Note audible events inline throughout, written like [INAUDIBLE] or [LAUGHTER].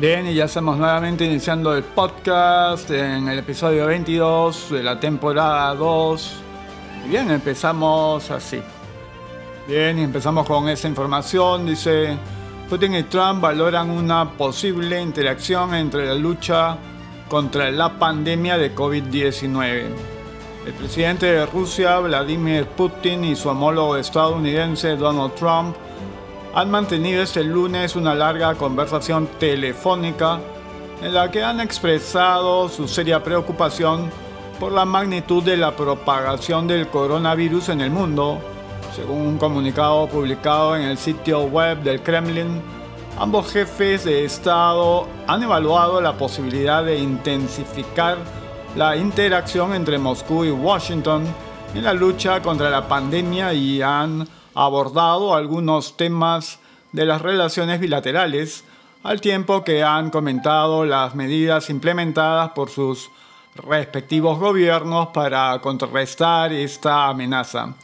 Bien, y ya estamos nuevamente iniciando el podcast en el episodio 22 de la temporada 2. Bien, empezamos así. Bien, y empezamos con esta información. Dice, Putin y Trump valoran una posible interacción entre la lucha contra la pandemia de COVID-19. El presidente de Rusia, Vladimir Putin, y su homólogo estadounidense, Donald Trump, han mantenido este lunes una larga conversación telefónica en la que han expresado su seria preocupación por la magnitud de la propagación del coronavirus en el mundo. Según un comunicado publicado en el sitio web del Kremlin, ambos jefes de Estado han evaluado la posibilidad de intensificar la interacción entre Moscú y Washington en la lucha contra la pandemia y han abordado algunos temas de las relaciones bilaterales, al tiempo que han comentado las medidas implementadas por sus respectivos gobiernos para contrarrestar esta amenaza.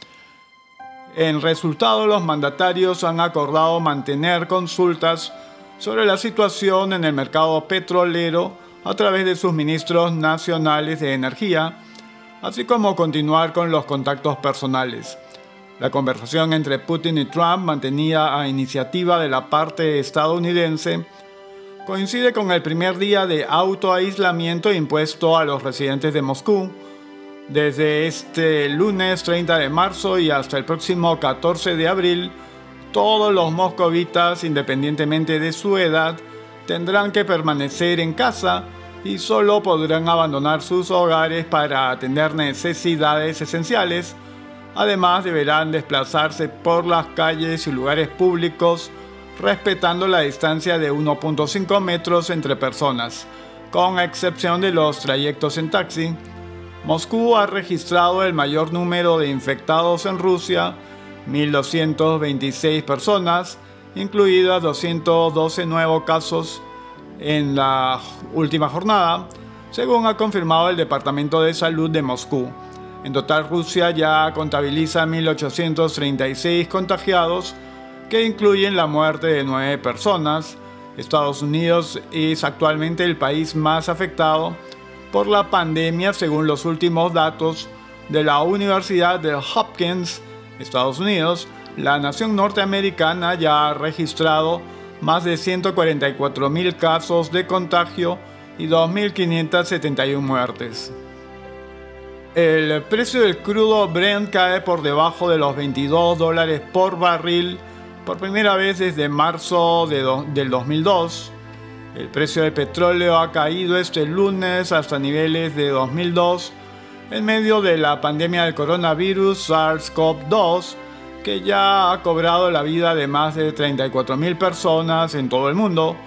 En resultado, los mandatarios han acordado mantener consultas sobre la situación en el mercado petrolero a través de sus ministros nacionales de energía, así como continuar con los contactos personales. La conversación entre Putin y Trump, mantenida a iniciativa de la parte estadounidense, coincide con el primer día de autoaislamiento impuesto a los residentes de Moscú. Desde este lunes 30 de marzo y hasta el próximo 14 de abril, todos los moscovitas, independientemente de su edad, tendrán que permanecer en casa y solo podrán abandonar sus hogares para atender necesidades esenciales Además, deberán desplazarse por las calles y lugares públicos respetando la distancia de 1.5 metros entre personas, con excepción de los trayectos en taxi. Moscú ha registrado el mayor número de infectados en Rusia, 1.226 personas, incluidas 212 nuevos casos en la última jornada, según ha confirmado el Departamento de Salud de Moscú. En total, Rusia ya contabiliza 1.836 contagiados, que incluyen la muerte de 9 personas. Estados Unidos es actualmente el país más afectado por la pandemia según los últimos datos de la Universidad de Hopkins, Estados Unidos. La nación norteamericana ya ha registrado más de 144.000 casos de contagio y 2.571 muertes. El precio del crudo Brent cae por debajo de los 22 dólares por barril por primera vez desde marzo del 2002. El precio del petróleo ha caído este lunes hasta niveles de 2002 en medio de la pandemia del coronavirus SARS-CoV-2 que ya ha cobrado la vida de más de 34.000 personas en todo el mundo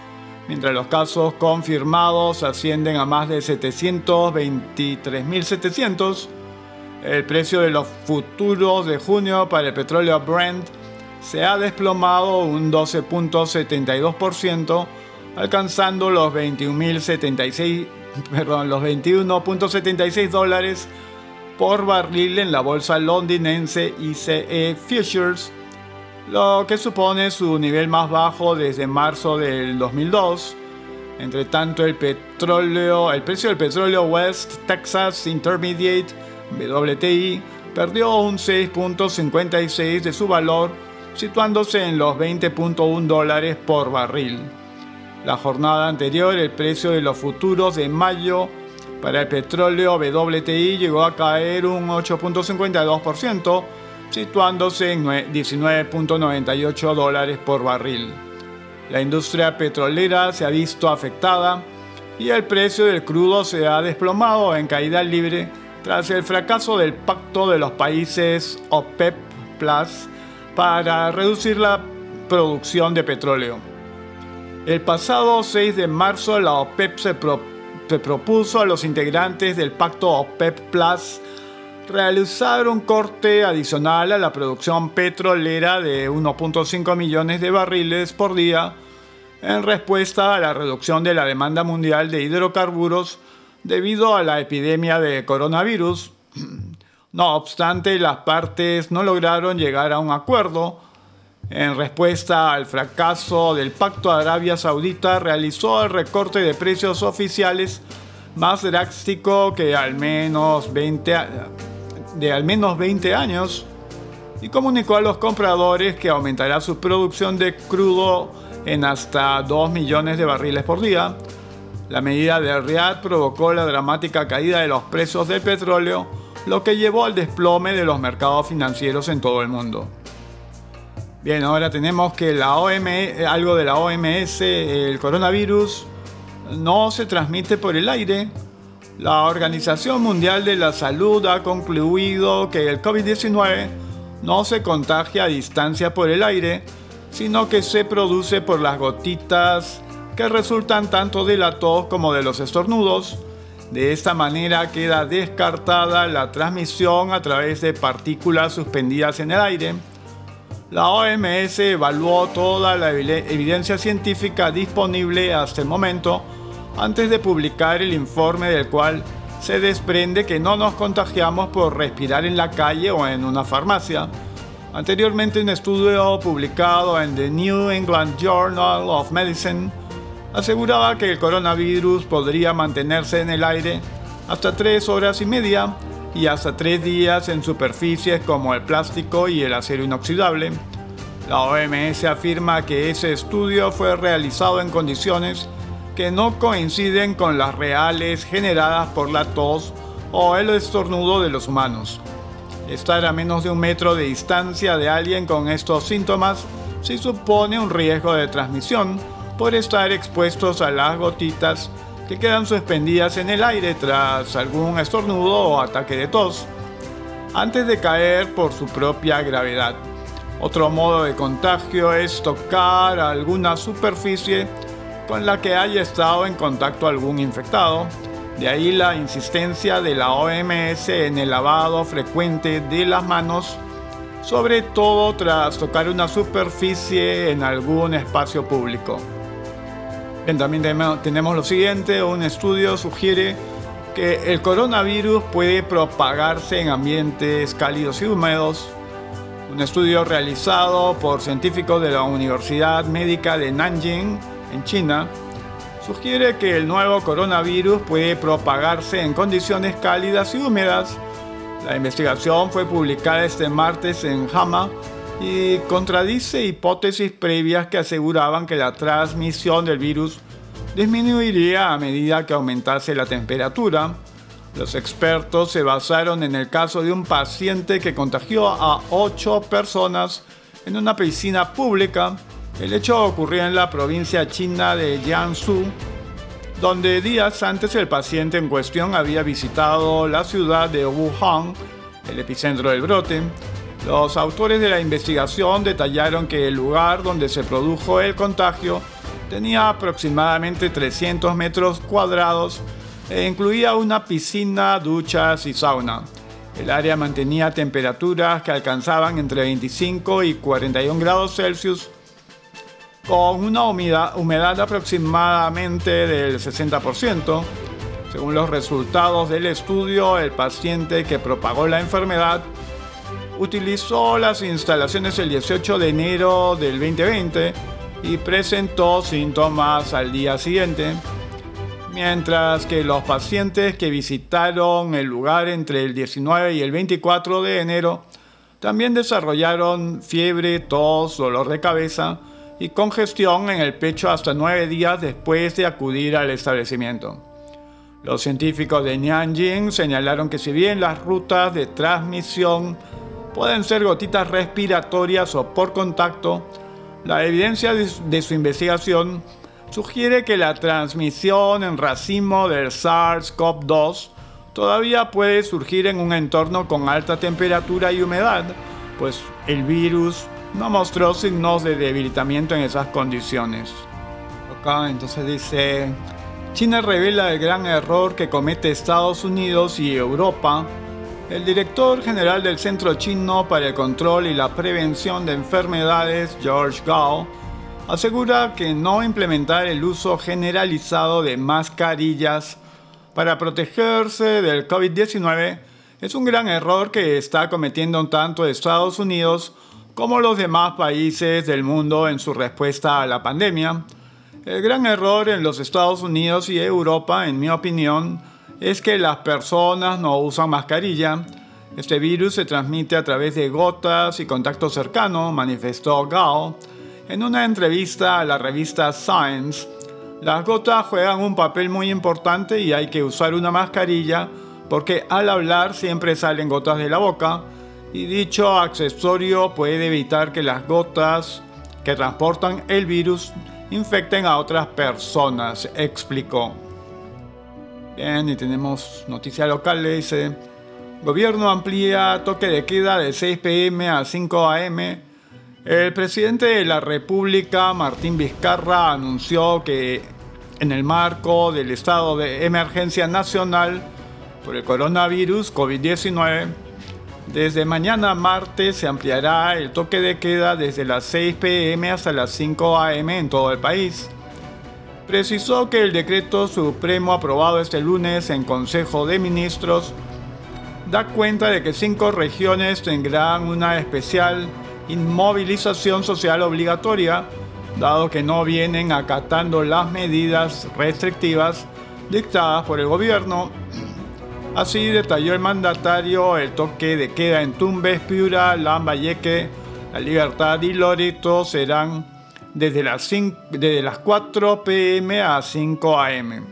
mientras los casos confirmados ascienden a más de 723.700. El precio de los futuros de junio para el petróleo Brent se ha desplomado un 12.72%, alcanzando los 21.76 los 21.76 dólares por barril en la bolsa londinense ICE Futures lo que supone su nivel más bajo desde marzo del 2002. Entre tanto, el, petróleo, el precio del petróleo West Texas Intermediate WTI perdió un 6.56 de su valor, situándose en los 20.1 dólares por barril. La jornada anterior, el precio de los futuros de mayo para el petróleo WTI llegó a caer un 8.52%, situándose en 19.98 dólares por barril. La industria petrolera se ha visto afectada y el precio del crudo se ha desplomado en caída libre tras el fracaso del pacto de los países OPEP Plus para reducir la producción de petróleo. El pasado 6 de marzo la OPEP se, se propuso a los integrantes del pacto OPEP Plus realizar un corte adicional a la producción petrolera de 1.5 millones de barriles por día en respuesta a la reducción de la demanda mundial de hidrocarburos debido a la epidemia de coronavirus. [CLEARS THROAT] No obstante, las partes no lograron llegar a un acuerdo. En respuesta al fracaso del Pacto Arabia Saudita, realizó el recorte de precios oficiales más drástico que al menos 20, de al menos 20 años y comunicó a los compradores que aumentará su producción de crudo en hasta 2 millones de barriles por día. La medida de Riyadh provocó la dramática caída de los precios del petróleo, lo que llevó al desplome de los mercados financieros en todo el mundo. Bien, ahora tenemos que la OMS, algo de la OMS, el coronavirus no se transmite por el aire. La Organización Mundial de la Salud ha concluido que el COVID-19 no se contagia a distancia por el aire, sino que se produce por las gotitas que resultan tanto de la tos como de los estornudos. De esta manera queda descartada la transmisión a través de partículas suspendidas en el aire. La OMS evaluó toda la evidencia científica disponible hasta el momento antes de publicar el informe del cual se desprende que no nos contagiamos por respirar en la calle o en una farmacia. Anteriormente un estudio publicado en The New England Journal of Medicine aseguraba que el coronavirus podría mantenerse en el aire hasta tres horas y media y hasta tres días en superficies como el plástico y el acero inoxidable. La OMS afirma que ese estudio fue realizado en condiciones que no coinciden con las reales generadas por la tos o el estornudo de los humanos. Estar a menos de un metro de distancia de alguien con estos síntomas sí supone un riesgo de transmisión por estar expuestos a las gotitas que quedan suspendidas en el aire tras algún estornudo o ataque de tos, antes de caer por su propia gravedad. Otro modo de contagio es tocar alguna superficie con la que haya estado en contacto algún infectado. De ahí la insistencia de la OMS en el lavado frecuente de las manos, sobre todo tras tocar una superficie en algún espacio público. también tenemos lo siguiente, un estudio sugiere que el coronavirus puede propagarse en ambientes cálidos y húmedos. Un estudio realizado por científicos de la Universidad Médica de Nanjing en China, sugiere que el nuevo coronavirus puede propagarse en condiciones cálidas y húmedas. La investigación fue publicada este martes en JAMA y contradice hipótesis previas que aseguraban que la transmisión del virus disminuiría a medida que aumentase la temperatura. Los expertos se basaron en el caso de un paciente que contagió a 8 personas en una piscina pública el hecho ocurrió en la provincia china de Jiangsu, donde días antes el paciente en cuestión había visitado la ciudad de Wuhan, el epicentro del brote. Los autores de la investigación detallaron que el lugar donde se produjo el contagio tenía aproximadamente 300 metros cuadrados e incluía una piscina, duchas y sauna. El área mantenía temperaturas que alcanzaban entre 25 y 41 grados Celsius con una humedad, aproximadamente del 60%. Según los resultados del estudio, el paciente que propagó la enfermedad utilizó las instalaciones el 18 de enero del 2020 y presentó síntomas al día siguiente, mientras que los pacientes que visitaron el lugar entre el 19 y el 24 de enero también desarrollaron fiebre, tos, dolor de cabeza, y congestión en el pecho hasta nueve días después de acudir al establecimiento. Los científicos de Nianjin señalaron que si bien las rutas de transmisión pueden ser gotitas respiratorias o por contacto, la evidencia de su investigación sugiere que la transmisión en racimo del SARS-CoV-2 todavía puede surgir en un entorno con alta temperatura y humedad, pues el virus no mostró signos de debilitamiento en esas condiciones. Acá entonces dice, China revela el gran error que comete Estados Unidos y Europa. El director general del Centro Chino para el Control y la Prevención de Enfermedades, George Gao, asegura que no implementar el uso generalizado de mascarillas para protegerse del COVID-19 es un gran error que está cometiendo tanto Estados Unidos como los demás países del mundo en su respuesta a la pandemia. El gran error en los Estados Unidos y Europa, en mi opinión, es que las personas no usan mascarilla. Este virus se transmite a través de gotas y contacto cercano, manifestó Gao en una entrevista a la revista Science. Las gotas juegan un papel muy importante y hay que usar una mascarilla porque al hablar siempre salen gotas de la boca y dicho accesorio puede evitar que las gotas que transportan el virus infecten a otras personas, explicó. Bien, y tenemos noticia local, le dice, gobierno amplía toque de queda de 6 pm a 5 am. El presidente de la República, Martín Vizcarra, anunció que en el marco del estado de emergencia nacional por el coronavirus COVID-19, desde mañana martes se ampliará el toque de queda desde las 6 pm hasta las 5 am en todo el país precisó que el decreto supremo aprobado este lunes en Consejo de Ministros da cuenta de que cinco regiones tendrán una especial inmovilización social obligatoria, dado que no vienen acatando las medidas restrictivas dictadas por el gobierno. Así detalló el mandatario el toque de queda en Tumbes, Piura, Lambayeque, La Libertad y Loreto serán desde las, 5, desde las 4 pm a 5 am.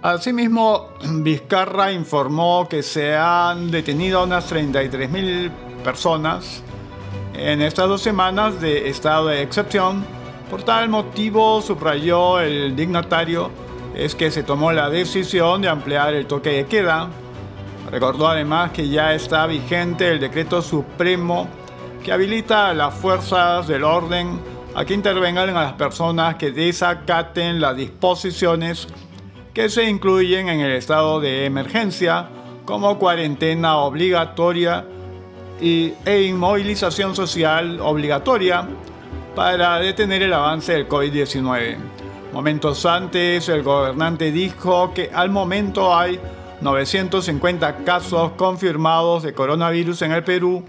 Asimismo, [CLEARS THROAT] Vizcarra informó que se han detenido unas 33.000 personas en estas dos semanas de estado de excepción. Por tal motivo, subrayó el dignatario, es que se tomó la decisión de ampliar el toque de queda. Recordó además que ya está vigente el decreto supremo que habilita a las fuerzas del orden a que intervengan a las personas que desacaten las disposiciones que se incluyen en el estado de emergencia, como cuarentena obligatoria y, e inmovilización social obligatoria para detener el avance del COVID-19. Momentos antes, el gobernante dijo que al momento hay 950 casos confirmados de coronavirus en el Perú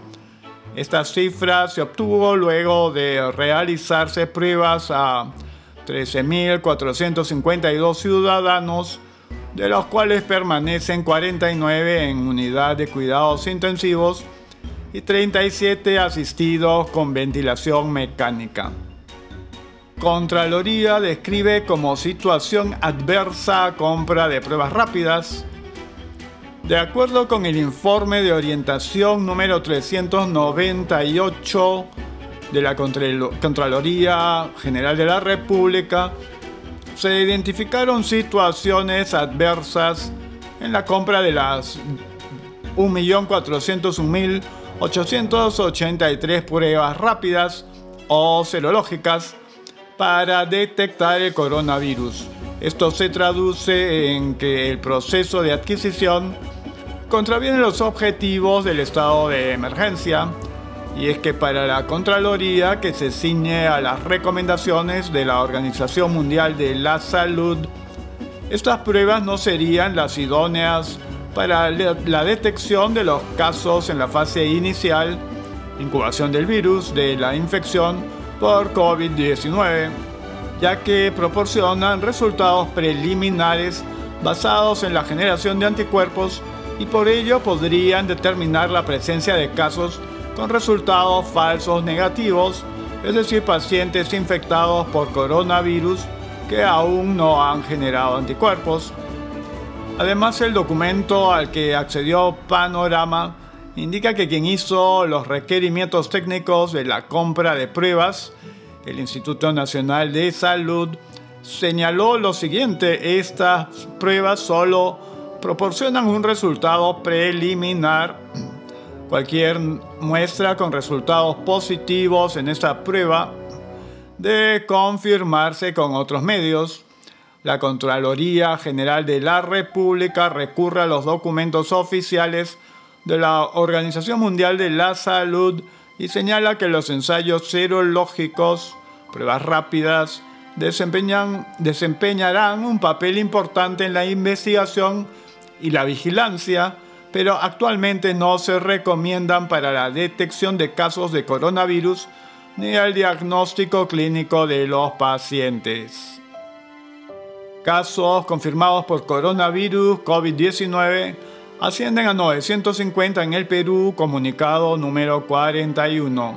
esta cifra se obtuvo luego de realizarse pruebas a 13.452 ciudadanos, de los cuales permanecen 49 en unidad de cuidados intensivos y 37 asistidos con ventilación mecánica. Contraloría describe como situación adversa compra de pruebas rápidas. De acuerdo con el informe de orientación número 398 de la Contraloría General de la República, se identificaron situaciones adversas en la compra de las 1.401.883 pruebas rápidas o serológicas para detectar el coronavirus. Esto se traduce en que el proceso de adquisición contraviene los objetivos del estado de emergencia, y es que para la Contraloría que se ciñe a las recomendaciones de la Organización Mundial de la Salud, estas pruebas no serían las idóneas para la detección de los casos en la fase inicial, incubación del virus, de la infección por COVID-19, ya que proporcionan resultados preliminares basados en la generación de anticuerpos y por ello podrían determinar la presencia de casos con resultados falsos negativos, es decir, pacientes infectados por coronavirus que aún no han generado anticuerpos. Además, el documento al que accedió Panorama indica que quien hizo los requerimientos técnicos de la compra de pruebas, el Instituto Nacional de Salud, señaló lo siguiente, estas pruebas solo proporcionan un resultado preliminar. Cualquier muestra con resultados positivos en esta prueba debe confirmarse con otros medios. La Contraloría General de la República recurre a los documentos oficiales de la Organización Mundial de la Salud y señala que los ensayos serológicos, pruebas rápidas, desempeñarán un papel importante en la investigación y la vigilancia pero actualmente no se recomiendan para la detección de casos de coronavirus ni el diagnóstico clínico de los pacientes. Casos confirmados por coronavirus COVID-19 ascienden a 950 en el Perú, comunicado número 41.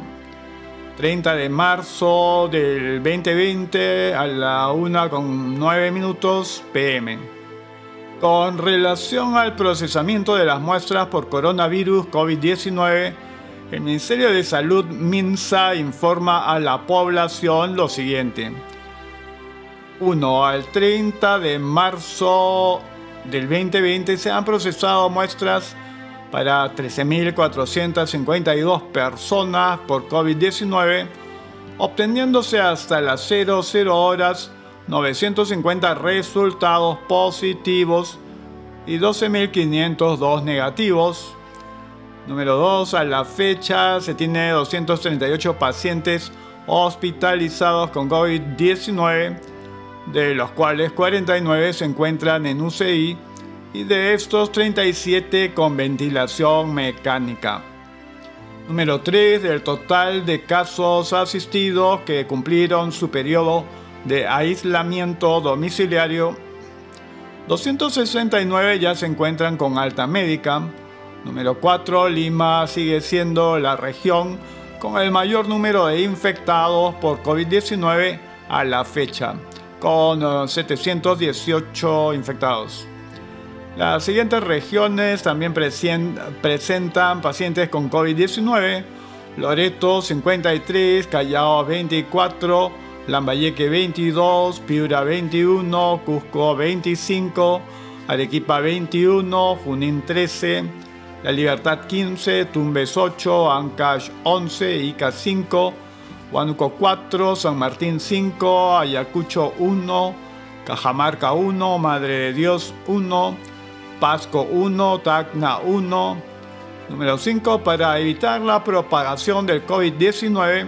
30 de marzo del 2020 a la 1 con 9 minutos pm. Con relación al procesamiento de las muestras por coronavirus COVID-19, el Ministerio de Salud MINSA informa a la población lo siguiente. 1. Al 30 de marzo del 2020 se han procesado muestras para 13.452 personas por COVID-19, obteniéndose hasta las 00 horas 950 resultados positivos y 12.502 negativos. Número 2. A la fecha se tiene 238 pacientes hospitalizados con COVID-19 de los cuales 49 se encuentran en UCI y de estos 37 con ventilación mecánica. Número 3. Del total de casos asistidos que cumplieron su periodo de aislamiento domiciliario, 269 ya se encuentran con alta médica. Número 4. Lima sigue siendo la región con el mayor número de infectados por COVID-19 a la fecha con 718 eh, infectados. Las siguientes regiones también presentan pacientes con COVID-19. Loreto 53, Callao 24, Lambayeque 22, Piura 21, Cusco 25, Arequipa 21, Junín 13, La Libertad 15, Tumbes 8, Ancash 11, Ica 5, Huánuco 4, San Martín 5, Ayacucho 1, Cajamarca 1, Madre de Dios 1, Pasco 1, Tacna 1. Número 5. Para evitar la propagación del COVID-19,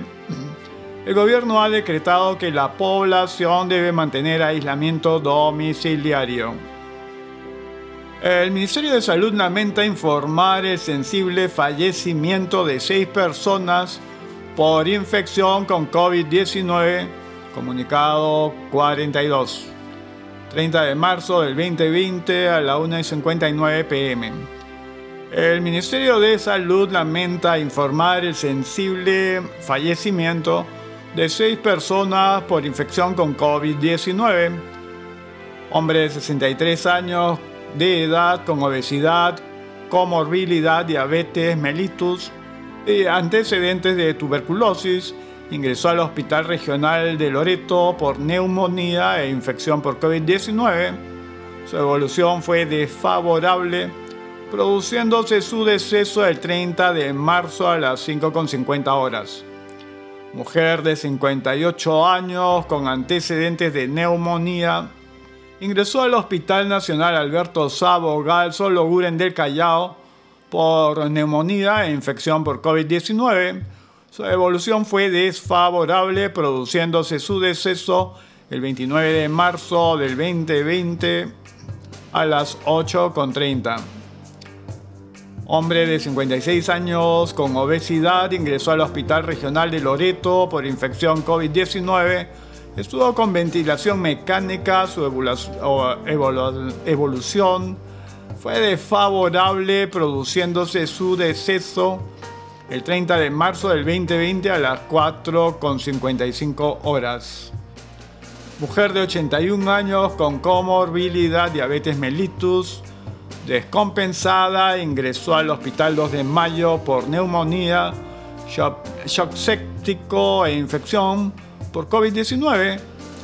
el gobierno ha decretado que la población debe mantener aislamiento domiciliario. El Ministerio de Salud lamenta informar el sensible fallecimiento de seis personas por infección con COVID-19, comunicado 42. 30 de marzo del 2020 a la 1.59 pm. El Ministerio de Salud lamenta informar el sensible fallecimiento de seis personas por infección con COVID-19. Hombre de 63 años de edad con obesidad, comorbilidad, diabetes, mellitus, antecedentes de tuberculosis, ingresó al Hospital Regional de Loreto por neumonía e infección por COVID-19. Su evolución fue desfavorable, produciéndose su deceso el 30 de marzo a las 5.50 horas. Mujer de 58 años con antecedentes de neumonía, ingresó al Hospital Nacional Alberto Sabo Galso Loguren del Callao por neumonía e infección por COVID-19. Su evolución fue desfavorable, produciéndose su deceso el 29 de marzo del 2020 a las 8.30. Hombre de 56 años con obesidad ingresó al Hospital Regional de Loreto por infección COVID-19. Estuvo con ventilación mecánica, su evolución fue desfavorable produciéndose su deceso el 30 de marzo del 2020 a las 4.55 horas. Mujer de 81 años con comorbilidad, diabetes mellitus, descompensada, ingresó al hospital 2 de mayo por neumonía, shock, shock séptico e infección por COVID-19.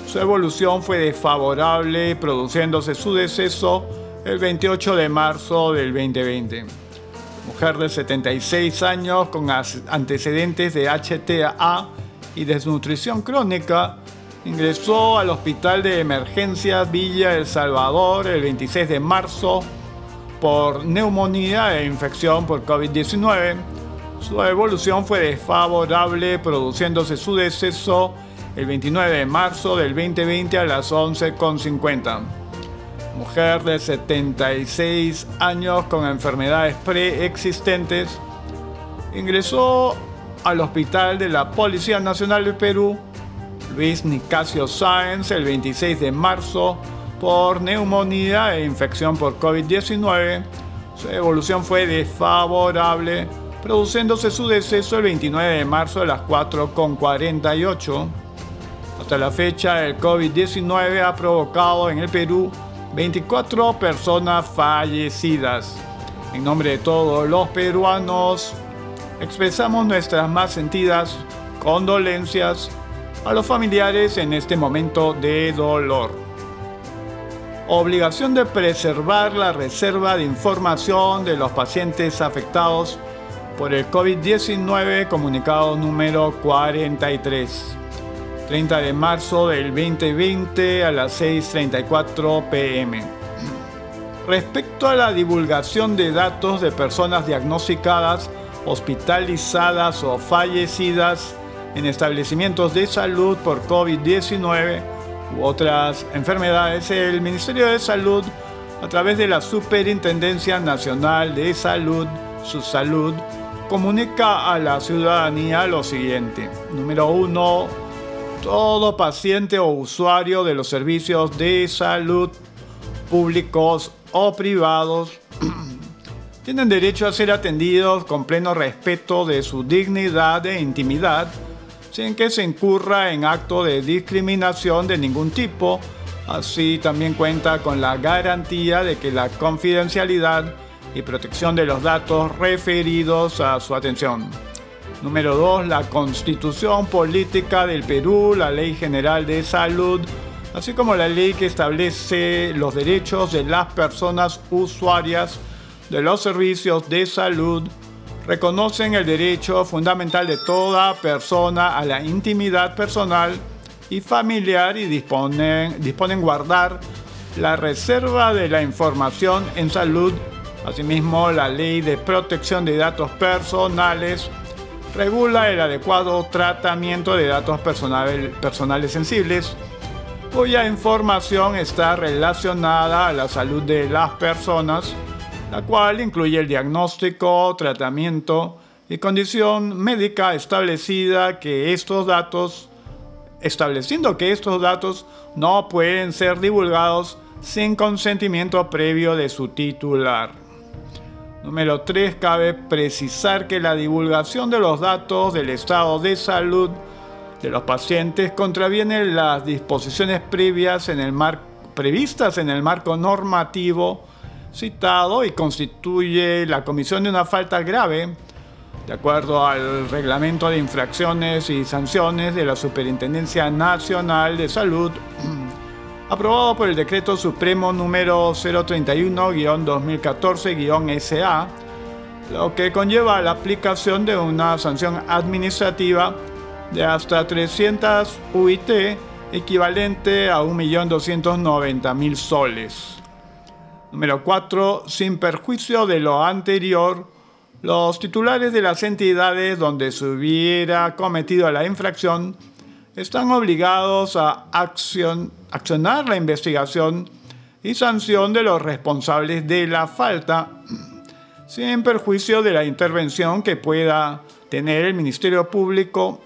Su evolución fue desfavorable, produciéndose su deceso el 28 de marzo del 2020. Mujer de 76 años con antecedentes de HTA y desnutrición crónica, ingresó al Hospital de Emergencias Villa El Salvador el 26 de marzo por neumonía e infección por COVID-19. Su evolución fue desfavorable, produciéndose su deceso el 29 de marzo del 2020 a las 11.50 mujer de 76 años con enfermedades preexistentes, ingresó al hospital de la Policía Nacional del Perú, Luis Nicasio Sáenz, el 26 de marzo por neumonía e infección por COVID-19. Su evolución fue desfavorable, produciéndose su deceso el 29 de marzo a las 4.48. Hasta la fecha, el COVID-19 ha provocado en el Perú 24 personas fallecidas. En nombre de todos los peruanos, expresamos nuestras más sentidas condolencias a los familiares en este momento de dolor. Obligación de preservar la reserva de información de los pacientes afectados por el COVID-19, comunicado número 43. 30 de marzo del 2020 a las 6.34 pm. Respecto a la divulgación de datos de personas diagnosticadas, hospitalizadas o fallecidas en establecimientos de salud por COVID-19 u otras enfermedades, el Ministerio de Salud, a través de la Superintendencia Nacional de Salud, su salud, comunica a la ciudadanía lo siguiente. Número uno, todo paciente o usuario de los servicios de salud públicos o privados [CLEARS THROAT] tienen derecho a ser atendidos con pleno respeto de su dignidad e intimidad, sin que se incurra en acto de discriminación de ningún tipo. Así también cuenta con la garantía de que la confidencialidad y protección de los datos referidos a su atención. Número 2. La Constitución Política del Perú, la Ley General de Salud, así como la ley que establece los derechos de las personas usuarias de los servicios de salud reconocen el derecho fundamental de toda persona a la intimidad personal y familiar y disponen, disponen guardar la reserva de la información en salud. Asimismo, la ley de protección de datos personales regula el adecuado tratamiento de datos personales, personales sensibles cuya información está relacionada a la salud de las personas la cual incluye el diagnóstico, tratamiento y condición médica establecida que estos datos, estableciendo que estos datos no pueden ser divulgados sin consentimiento previo de su titular. Número 3. Cabe precisar que la divulgación de los datos del estado de salud de los pacientes contraviene las disposiciones previas en el previstas en el marco normativo citado y constituye la comisión de una falta grave, de acuerdo al reglamento de infracciones y sanciones de la Superintendencia Nacional de Salud, [CLEARS THROAT] aprobado por el Decreto Supremo número 031-2014-SA, lo que conlleva la aplicación de una sanción administrativa de hasta 300 UIT, equivalente a 1.290.000 soles. Número 4. Sin perjuicio de lo anterior, los titulares de las entidades donde se hubiera cometido la infracción están obligados a accionar la investigación y sanción de los responsables de la falta, sin perjuicio de la intervención que pueda tener el Ministerio Público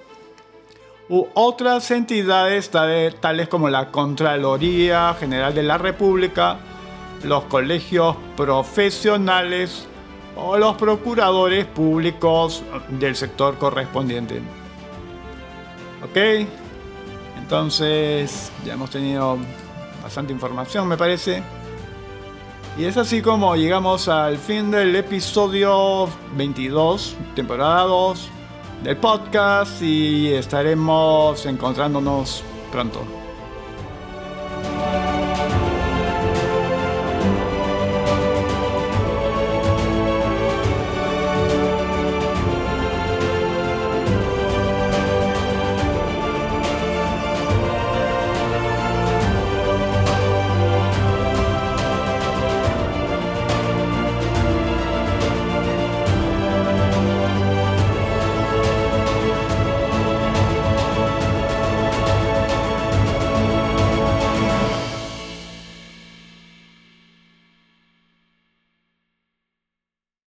u otras entidades tales como la Contraloría General de la República, los colegios profesionales o los procuradores públicos del sector correspondiente. Ok, entonces ya hemos tenido bastante información me parece. Y es así como llegamos al fin del episodio 22, temporada 2 del podcast y estaremos encontrándonos pronto.